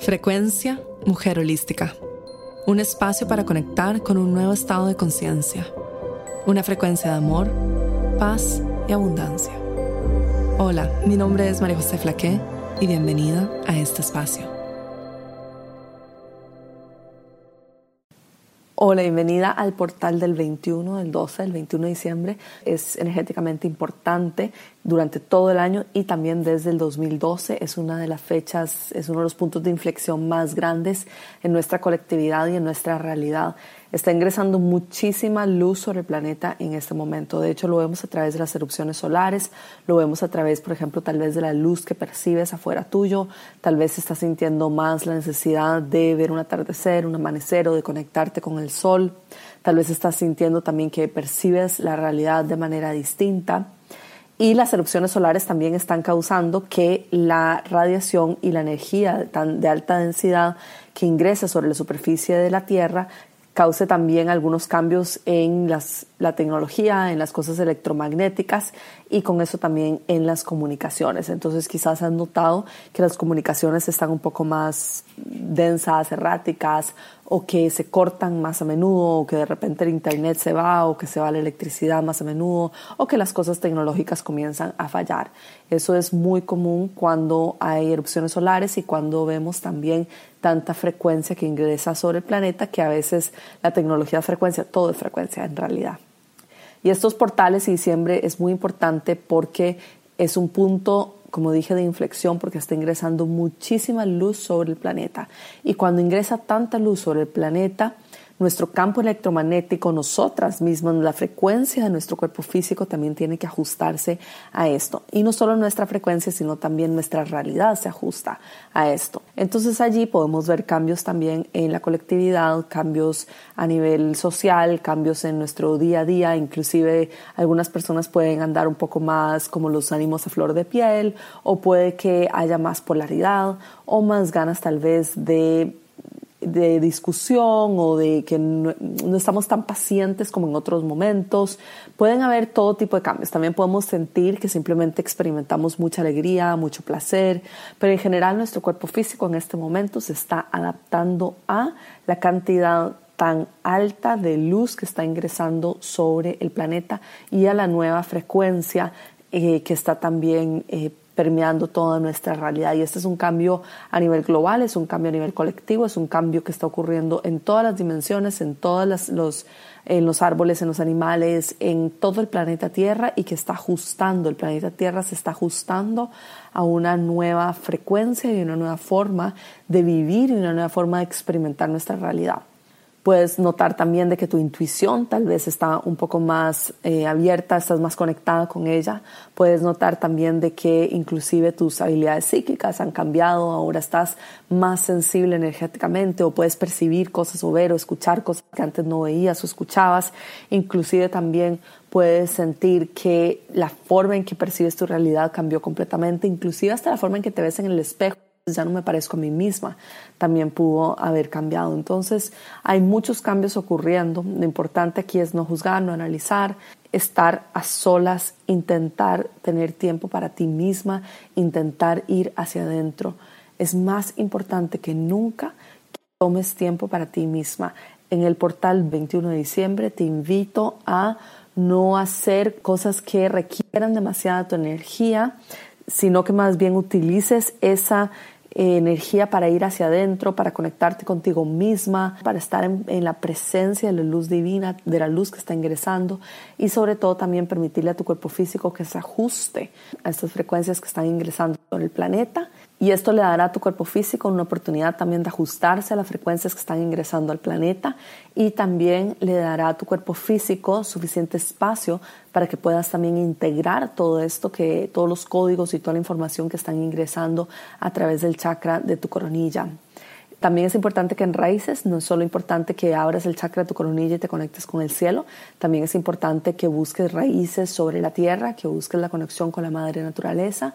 Frecuencia Mujer Holística. Un espacio para conectar con un nuevo estado de conciencia. Una frecuencia de amor, paz y abundancia. Hola, mi nombre es María José Flaqué y bienvenida a este espacio. Hola, bienvenida al portal del 21, del 12, del 21 de diciembre. Es energéticamente importante durante todo el año y también desde el 2012 es una de las fechas, es uno de los puntos de inflexión más grandes en nuestra colectividad y en nuestra realidad. Está ingresando muchísima luz sobre el planeta en este momento. De hecho, lo vemos a través de las erupciones solares, lo vemos a través, por ejemplo, tal vez de la luz que percibes afuera tuyo, tal vez estás sintiendo más la necesidad de ver un atardecer, un amanecer o de conectarte con el sol. Tal vez estás sintiendo también que percibes la realidad de manera distinta. Y las erupciones solares también están causando que la radiación y la energía de alta densidad que ingresa sobre la superficie de la Tierra cause también algunos cambios en las, la tecnología, en las cosas electromagnéticas y con eso también en las comunicaciones. Entonces quizás han notado que las comunicaciones están un poco más densas, erráticas o que se cortan más a menudo o que de repente el internet se va o que se va la electricidad más a menudo o que las cosas tecnológicas comienzan a fallar. Eso es muy común cuando hay erupciones solares y cuando vemos también tanta frecuencia que ingresa sobre el planeta que a veces la tecnología frecuencia, todo es frecuencia en realidad. Y estos portales y diciembre es muy importante porque es un punto, como dije, de inflexión porque está ingresando muchísima luz sobre el planeta. Y cuando ingresa tanta luz sobre el planeta, nuestro campo electromagnético, nosotras mismas, la frecuencia de nuestro cuerpo físico también tiene que ajustarse a esto. Y no solo nuestra frecuencia, sino también nuestra realidad se ajusta a esto. Entonces allí podemos ver cambios también en la colectividad, cambios a nivel social, cambios en nuestro día a día, inclusive algunas personas pueden andar un poco más como los ánimos a flor de piel o puede que haya más polaridad o más ganas tal vez de de discusión o de que no, estamos tan pacientes como en otros momentos. Pueden haber todo tipo de cambios. También podemos sentir que simplemente experimentamos mucha alegría, mucho placer, pero en general nuestro cuerpo físico en este momento se está adaptando a la cantidad tan alta de luz que está ingresando sobre el planeta y a la nueva frecuencia eh, que está también eh, permeando toda nuestra realidad. Y este es un cambio a nivel global, es un cambio a nivel colectivo, es un cambio que está ocurriendo en todas las dimensiones, en todos los, en los árboles, en los animales, en todo el planeta Tierra y que está ajustando, el planeta Tierra se está ajustando a una nueva frecuencia y una nueva forma de vivir y una nueva forma de experimentar nuestra realidad. Puedes notar también de que tu intuición tal vez está un poco más eh, abierta, estás más conectada con ella. Puedes notar también de que inclusive tus habilidades psíquicas han cambiado, ahora estás más sensible energéticamente o puedes percibir cosas o ver o escuchar cosas que antes no veías o escuchabas. Inclusive también puedes sentir que la forma en que percibes tu realidad cambió completamente, inclusive hasta la forma en que te ves en el espejo ya no me parezco a mí misma, también pudo haber cambiado. Entonces hay muchos cambios ocurriendo. Lo importante aquí es no juzgar, no analizar, estar a solas, intentar tener tiempo para ti misma, intentar ir hacia adentro. Es más importante que nunca que tomes tiempo para ti misma. En el portal 21 de diciembre te invito a no hacer cosas que requieran demasiada tu energía, sino que más bien utilices esa energía para ir hacia adentro, para conectarte contigo misma, para estar en, la presencia de la luz divina, de la luz que está ingresando y sobre todo también permitirle a tu cuerpo físico que se ajuste a estas frecuencias que están ingresando en el planeta y esto le dará a tu cuerpo físico una oportunidad también de ajustarse a las frecuencias que están ingresando al planeta y también le dará a tu cuerpo físico suficiente espacio para que puedas también integrar todo esto, que todos los códigos y toda la información que están ingresando a través del chakra de tu coronilla. También es importante que en raíces no es solo importante que abras el chakra de tu coronilla y te conectes con el cielo, también es importante que busques raíces sobre la tierra, que busques la conexión con la madre naturaleza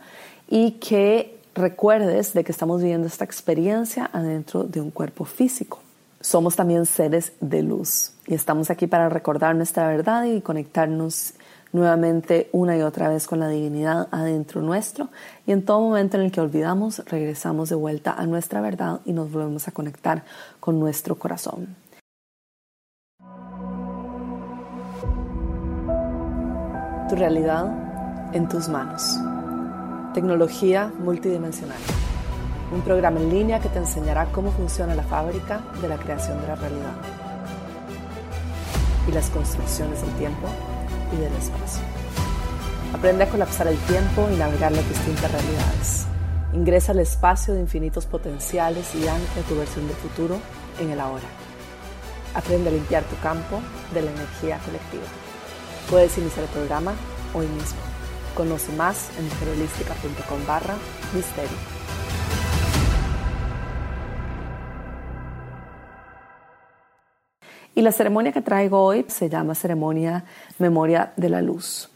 y que recuerdes de que estamos viviendo esta experiencia adentro de un cuerpo físico. Somos también seres de luz y estamos aquí para recordar nuestra verdad y conectarnos nuevamente una y otra vez con la divinidad adentro nuestro y en todo momento en el que olvidamos regresamos de vuelta a nuestra verdad y nos volvemos a conectar con nuestro corazón. Tu realidad en tus manos. Tecnología multidimensional. Un programa en línea que te enseñará cómo funciona la fábrica de la creación de la realidad y las construcciones del tiempo y del espacio. Aprende a colapsar el tiempo y navegar las distintas realidades. Ingresa al espacio de infinitos potenciales y ancla tu versión del futuro en el ahora. Aprende a limpiar tu campo de la energía colectiva. Puedes iniciar el programa hoy mismo. Conoce más en mujerholística.com barra misterio. Y la ceremonia que traigo hoy se llama ceremonia Memoria de la Luz.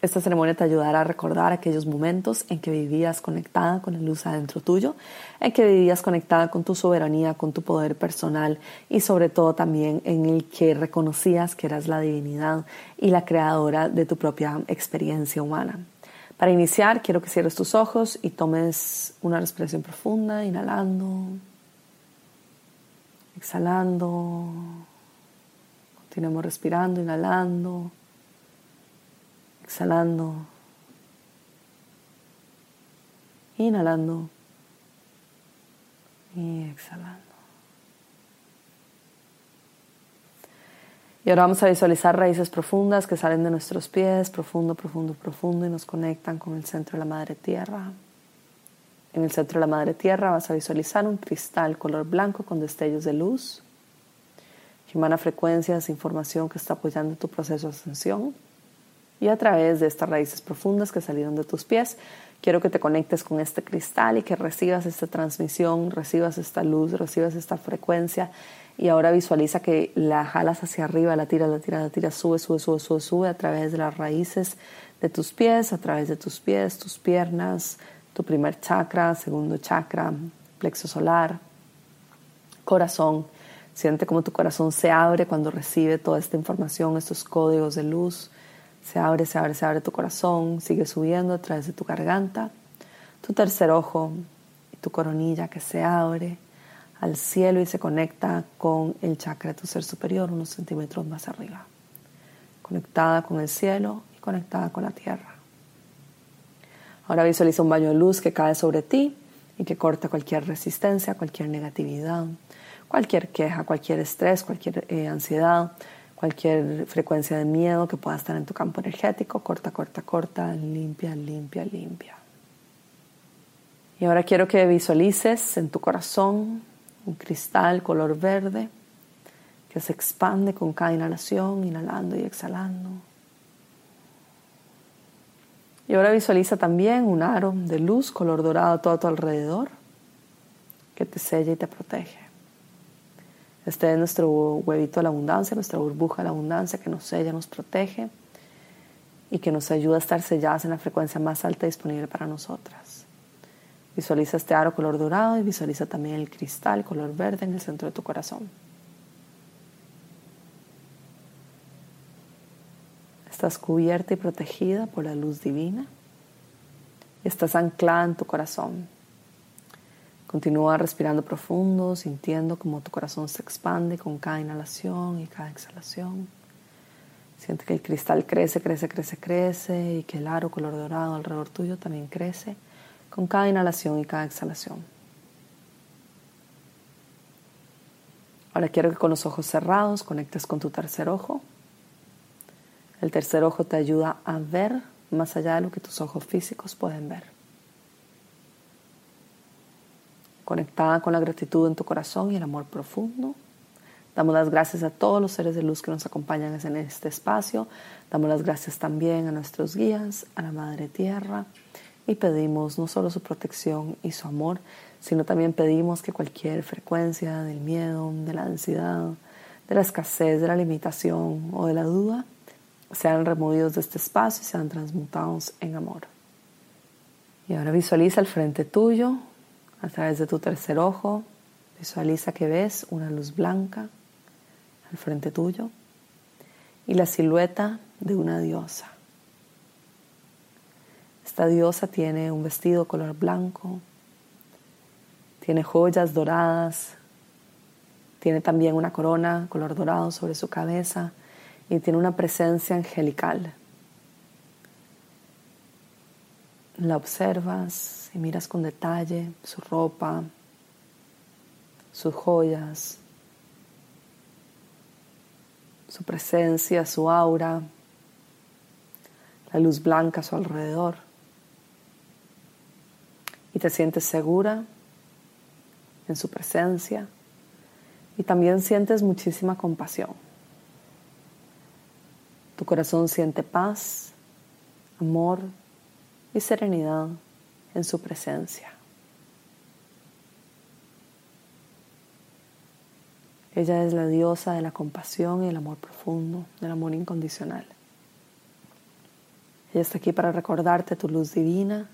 Esta ceremonia te ayudará a recordar aquellos momentos en que vivías conectada con la luz adentro tuyo, en que vivías conectada con tu soberanía, con tu poder personal y sobre todo también en el que reconocías que eras la divinidad y la creadora de tu propia experiencia humana. Para iniciar, quiero que cierres tus ojos y tomes una respiración profunda, inhalando, exhalando. Continuemos respirando, inhalando, exhalando, inhalando y exhalando. Y ahora vamos a visualizar raíces profundas que salen de nuestros pies, profundo, profundo, profundo, y nos conectan con el centro de la madre tierra. En el centro de la madre tierra vas a visualizar un cristal color blanco con destellos de luz que emana frecuencias, información que está apoyando tu proceso de ascensión. Y a través de estas raíces profundas que salieron de tus pies, quiero que te conectes con este cristal y que recibas esta transmisión, recibas esta luz, recibas esta frecuencia. Y ahora visualiza que la jalas hacia arriba, la tiras, la tiras, la tiras, sube, sube, sube, sube, sube a través de las raíces de tus pies, a través de tus pies, tus piernas, tu primer chakra, segundo chakra, plexo solar, corazón. Siente como tu corazón se abre cuando recibe toda esta información, estos códigos de luz se abre, se abre, se abre tu corazón, sigue subiendo a través de tu garganta, tu tercer ojo y tu coronilla que se abre al cielo y se conecta con el chakra de tu ser superior unos centímetros más arriba. Conectada con el cielo y conectada con la tierra. Ahora visualiza un baño de luz que cae sobre ti y que corta cualquier resistencia, cualquier negatividad, cualquier queja, cualquier estrés, cualquier eh, ansiedad, cualquier frecuencia de miedo que pueda estar en tu campo energético, corta, corta, corta, limpia, limpia, limpia. Y ahora quiero que visualices en tu corazón un cristal color verde que se expande con cada inhalación, inhalando y exhalando. Y ahora visualiza también un aro de luz color dorado todo a tu alrededor que te sella y te protege. Este es nuestro huevito de la abundancia, nuestra burbuja de la abundancia que nos sella, nos protege y que nos ayuda a estar selladas en la frecuencia más alta disponible para nosotras. Visualiza este aro color dorado y visualiza también el cristal color verde en el centro de tu corazón. Estás cubierta y protegida por la luz divina. Estás anclada en tu corazón. Continúa respirando profundo, sintiendo como tu corazón se expande con cada inhalación y cada exhalación. Siente que el cristal crece, crece, crece, crece y que el aro color dorado alrededor tuyo también crece con cada inhalación y cada exhalación. Ahora quiero que con los ojos cerrados conectes con tu tercer ojo. El tercer ojo te ayuda a ver más allá de lo que tus ojos físicos pueden ver. Conectada con la gratitud en tu corazón y el amor profundo. Damos las gracias a todos los seres de luz que nos acompañan en este espacio. Damos las gracias también a nuestros guías, a la Madre Tierra. Y pedimos no solo su protección y su amor, sino también pedimos que cualquier frecuencia del miedo, de la ansiedad, de la escasez, de la limitación o de la duda sean removidos de este espacio y sean transmutados en amor. Y ahora visualiza al frente tuyo a través de tu tercer ojo, visualiza que ves una luz blanca al frente tuyo y la silueta de una diosa. Esta diosa tiene un vestido color blanco, tiene joyas doradas, tiene también una corona color dorado sobre su cabeza y tiene una presencia angelical. La observas y miras con detalle su ropa, sus joyas, su presencia, su aura, la luz blanca a su alrededor. Y te sientes segura en su presencia y también sientes muchísima compasión. Tu corazón siente paz, amor y serenidad en su presencia. Ella es la diosa de la compasión y el amor profundo, del amor incondicional. Ella está aquí para recordarte tu luz divina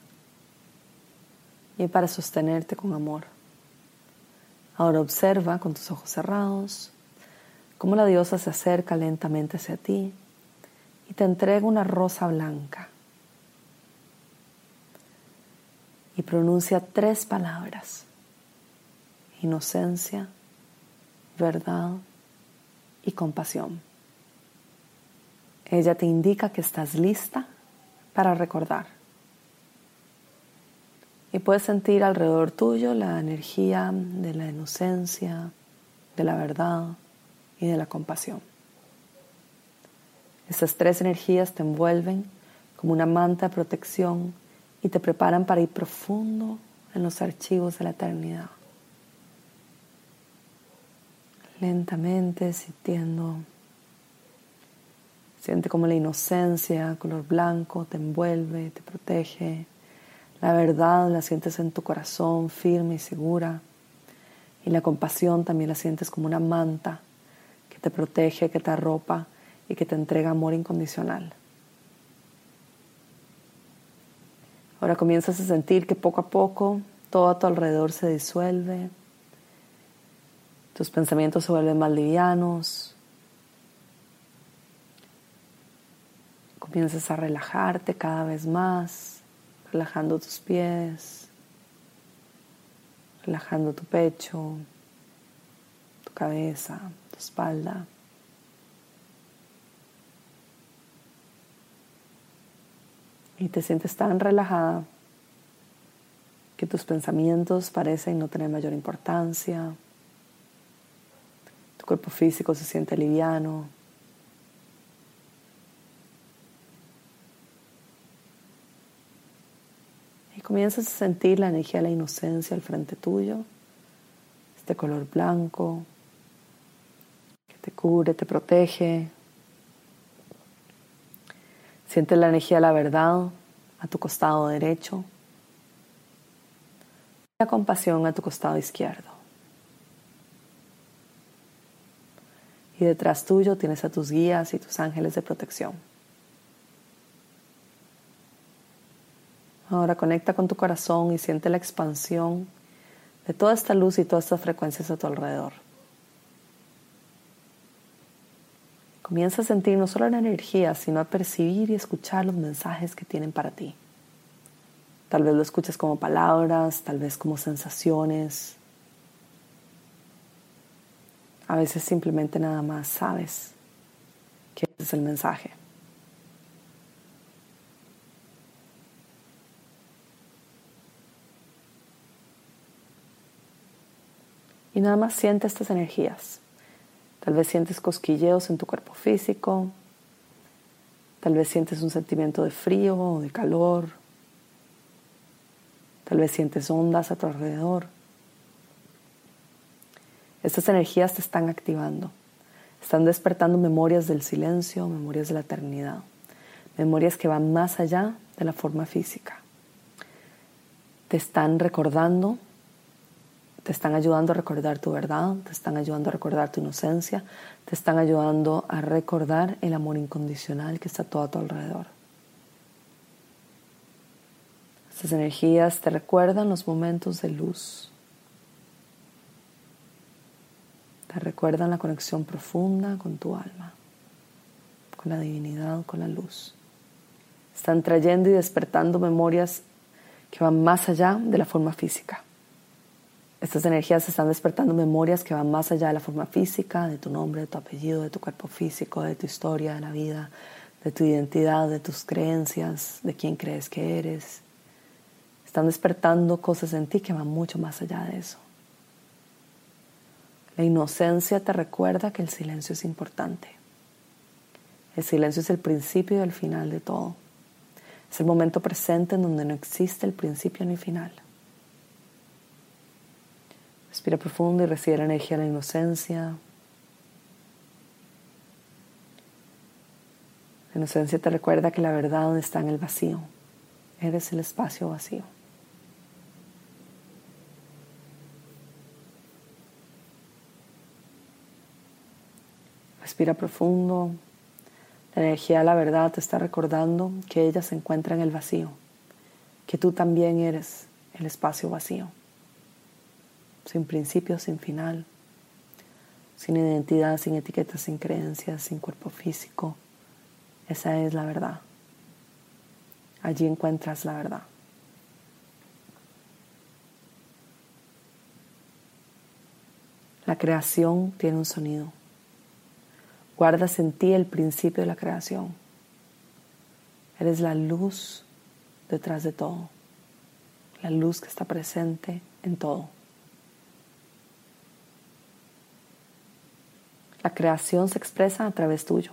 y para sostenerte con amor. Ahora observa con tus ojos cerrados cómo la diosa se acerca lentamente hacia ti y te entrega una rosa blanca y pronuncia tres palabras. Inocencia, verdad y compasión. Ella te indica que estás lista para recordar. Y puedes sentir alrededor tuyo la energía de la inocencia, de la verdad y de la compasión. Estas tres energías te envuelven como una manta de protección y te preparan para ir profundo en los archivos de la eternidad lentamente sintiendo. Siente como la inocencia, color blanco, te envuelve, te protege. La verdad la sientes en tu corazón firme y segura. Y la compasión también la sientes como una manta que te protege, que te arropa y que te entrega amor incondicional. Ahora comienzas a sentir que poco a poco todo a tu alrededor se disuelve, tus pensamientos se vuelven más livianos. Comienzas a relajarte cada vez más, relajando tus pies, relajando tu pecho, tu cabeza, tu espalda. Y te sientes tan relajada que tus pensamientos parecen no tener mayor importancia, tu cuerpo físico se siente liviano. Y comienzas a sentir la energía de la inocencia al frente tuyo, este color blanco que te cubre, te protege. Sientes la energía de la verdad a tu costado derecho, la compasión a tu costado izquierdo. y detrás tuyo tienes a tus guías y tus ángeles de protección. Ahora conecta con tu corazón y siente la expansión de toda esta luz y todas estas frecuencias a tu alrededor. Comienza a sentir no solo la energía, sino a percibir y escuchar los mensajes que tienen para ti. Tal vez lo escuches como palabras, tal vez como sensaciones, a veces simplemente nada más sabes que ese es el mensaje. Y nada más siente estas energías. Tal vez sientes cosquilleos en tu cuerpo físico. Tal vez sientes un sentimiento de frío o de calor. Tal vez sientes ondas a tu alrededor. Estas energías te están activando, están despertando memorias del silencio, memorias de la eternidad, memorias que van más allá de la forma física. Te están recordando, te están ayudando a recordar tu verdad, te están ayudando a recordar tu inocencia, te están ayudando a recordar el amor incondicional que está todo a tu alrededor. Estas energías te recuerdan los momentos de luz, te recuerdan la conexión profunda con tu alma, con la divinidad, con la luz. Están trayendo y despertando memorias que van más allá de la forma física. Estas energías están despertando memorias que van más allá de la forma física, de tu nombre, de tu apellido, de tu cuerpo físico, de tu historia, de la vida, de tu identidad, de tus creencias, de quién crees que eres. Están despertando cosas en ti que van mucho más allá de eso. La inocencia te recuerda que el silencio es importante. El silencio es el principio y el final de todo. Es el momento presente en donde no existe el principio ni final. Respira profundo y recibe la energía de la inocencia. La inocencia te recuerda que la verdad está en el vacío. Eres el espacio vacío. Respira profundo. La energía de la verdad te está recordando que ella se encuentra en el vacío, que tú también eres el espacio vacío, sin principio, sin final, sin identidad, sin etiquetas, sin creencias, sin cuerpo físico. Esa es la verdad. Allí encuentras la verdad. La creación tiene un sonido. Guardas en ti el principio de la creación. Eres la luz detrás de todo. La luz que está presente en todo. La creación se expresa a través tuyo.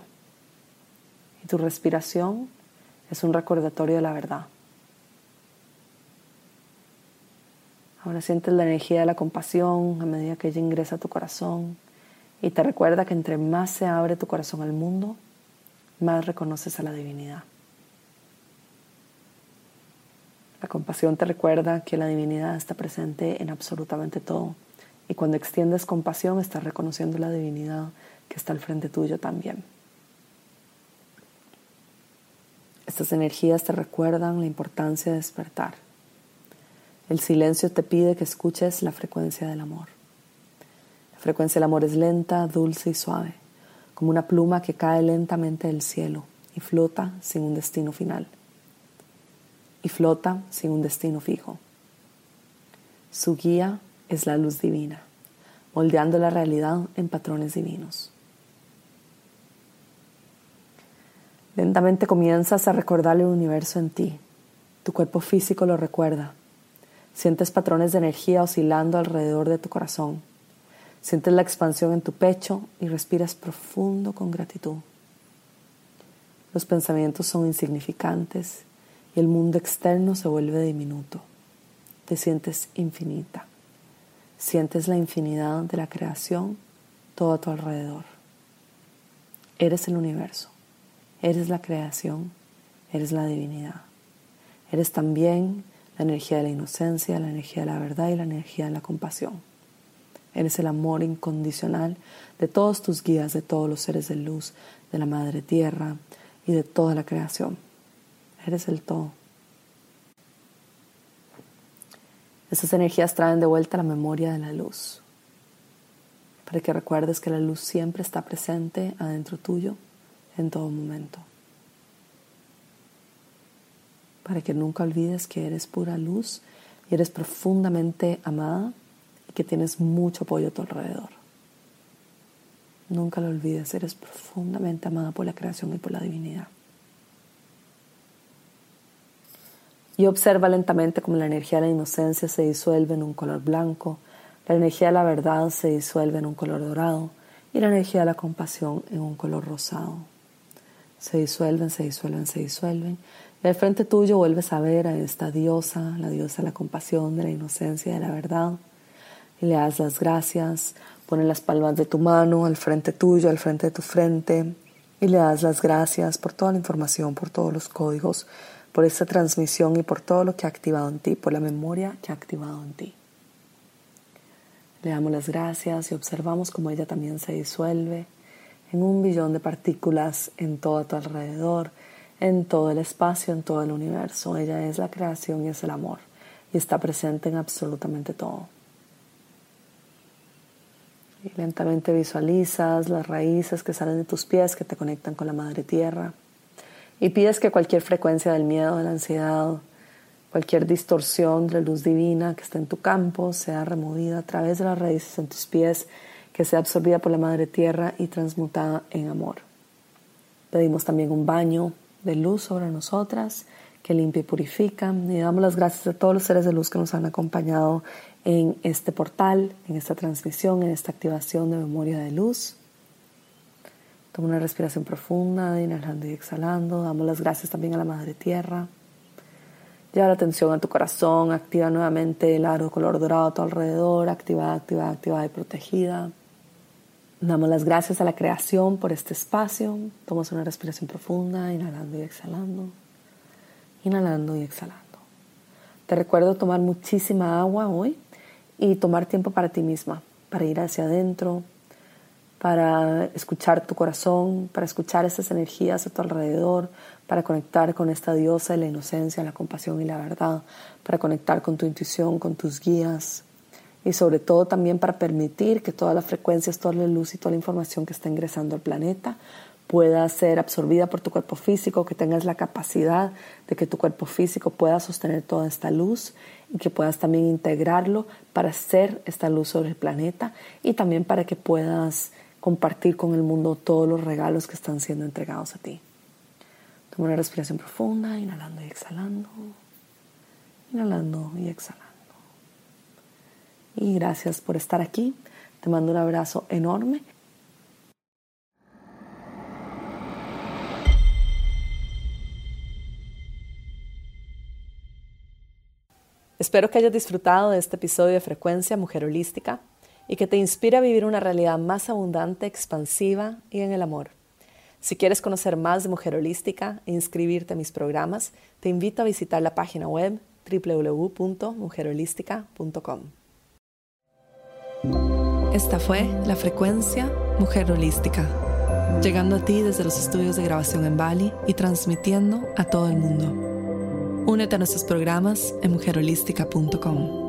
Y tu respiración es un recordatorio de la verdad. Ahora sientes la energía de la compasión a medida que ella ingresa a tu corazón y te recuerda que entre más se abre tu corazón al mundo, más reconoces a la divinidad. La compasión te recuerda que la divinidad está presente en absolutamente todo. Y cuando extiendes compasión estás reconociendo la divinidad que está al frente tuyo también. Estas energías te recuerdan la importancia de despertar. El silencio te pide que escuches la frecuencia del amor frecuencia del amor es lenta, dulce y suave, como una pluma que cae lentamente del cielo y flota sin un destino final. Y flota sin un destino fijo. Su guía es la luz divina, moldeando la realidad en patrones divinos. Lentamente comienzas a recordar el universo en ti. Tu cuerpo físico lo recuerda. Sientes patrones de energía oscilando alrededor de tu corazón Sientes la expansión en tu pecho y respiras profundo con gratitud. Los pensamientos son insignificantes y el mundo externo se vuelve diminuto. Te sientes infinita. Sientes la infinidad de la creación todo a tu alrededor. Eres el universo. Eres la creación. Eres la divinidad. Eres también la energía de la inocencia, la energía de la verdad y la energía de la compasión. Eres el amor incondicional de todos tus guías, de todos los seres de luz, de la Madre Tierra y de toda la creación. Eres el todo. Esas energías traen de vuelta la memoria de la luz, para que recuerdes que la luz siempre está presente adentro tuyo en todo momento. Para que nunca olvides que eres pura luz y eres profundamente amada que tienes mucho apoyo a tu alrededor. Nunca lo olvides, eres profundamente amada por la creación y por la divinidad. Y observa lentamente cómo la energía de la inocencia se disuelve en un color blanco, la energía de la verdad se disuelve en un color dorado y la energía de la compasión en un color rosado. Se disuelven, se disuelven, se disuelven. Y al frente tuyo vuelves a ver a esta diosa, la diosa de la compasión, de la inocencia, de la verdad y le das las gracias, pones las palmas de tu mano al frente tuyo, al frente de tu frente y le das las gracias por toda la información, por todos los códigos, por esta transmisión y por todo lo que ha activado en ti, por la memoria que ha activado en ti. Le damos las gracias y observamos cómo ella también se disuelve en un billón de partículas en todo tu alrededor, en todo el espacio, en todo el universo. Ella es la creación y es el amor y está presente en absolutamente todo. Y lentamente visualizas las raíces que salen de tus pies que te conectan con la madre tierra. Y pides que cualquier frecuencia del miedo, de la ansiedad, cualquier distorsión de la luz divina que está en tu campo sea removida a través de las raíces en tus pies, que sea absorbida por la Madre Tierra y transmutada en amor. Pedimos también un baño de luz sobre nosotras que limpia y purifica. Y damos las gracias a todos los seres de luz que nos han acompañado en este portal, en esta transmisión, en esta activación de memoria de luz. Toma una respiración profunda, inhalando y exhalando. Damos las gracias también a la Madre Tierra. Lleva la atención a tu corazón, activa nuevamente el aro color dorado a tu alrededor, activada, activada, activada y protegida. Damos las gracias a la creación por este espacio. Tomas una respiración profunda, inhalando y exhalando. Inhalando y exhalando. Te recuerdo tomar muchísima agua hoy y tomar tiempo para ti misma, para ir hacia adentro, para escuchar tu corazón, para escuchar estas energías a tu alrededor, para conectar con esta diosa de la inocencia, la compasión y la verdad, para conectar con tu intuición, con tus guías y sobre todo también para permitir que todas las frecuencias, toda la luz y toda la información que está ingresando al planeta pueda ser absorbida por tu cuerpo físico, que tengas la capacidad de que tu cuerpo físico pueda sostener toda esta luz y que puedas también integrarlo para hacer esta luz sobre el planeta y también para que puedas compartir con el mundo todos los regalos que están siendo entregados a ti. Toma una respiración profunda, inhalando y exhalando, inhalando y exhalando. Y gracias por estar aquí. Te mando un abrazo enorme Espero que hayas disfrutado de este episodio de Frecuencia Mujer Holística y que te inspire a vivir una realidad más abundante, expansiva y en el amor. Si quieres conocer más de Mujer Holística e inscribirte a mis programas, te invito a visitar la página web www.mujerholística.com. Esta fue la frecuencia Mujer Holística, llegando a ti desde los estudios de grabación en Bali y transmitiendo a todo el mundo. Únete a nuestros programas en mujerholística.com.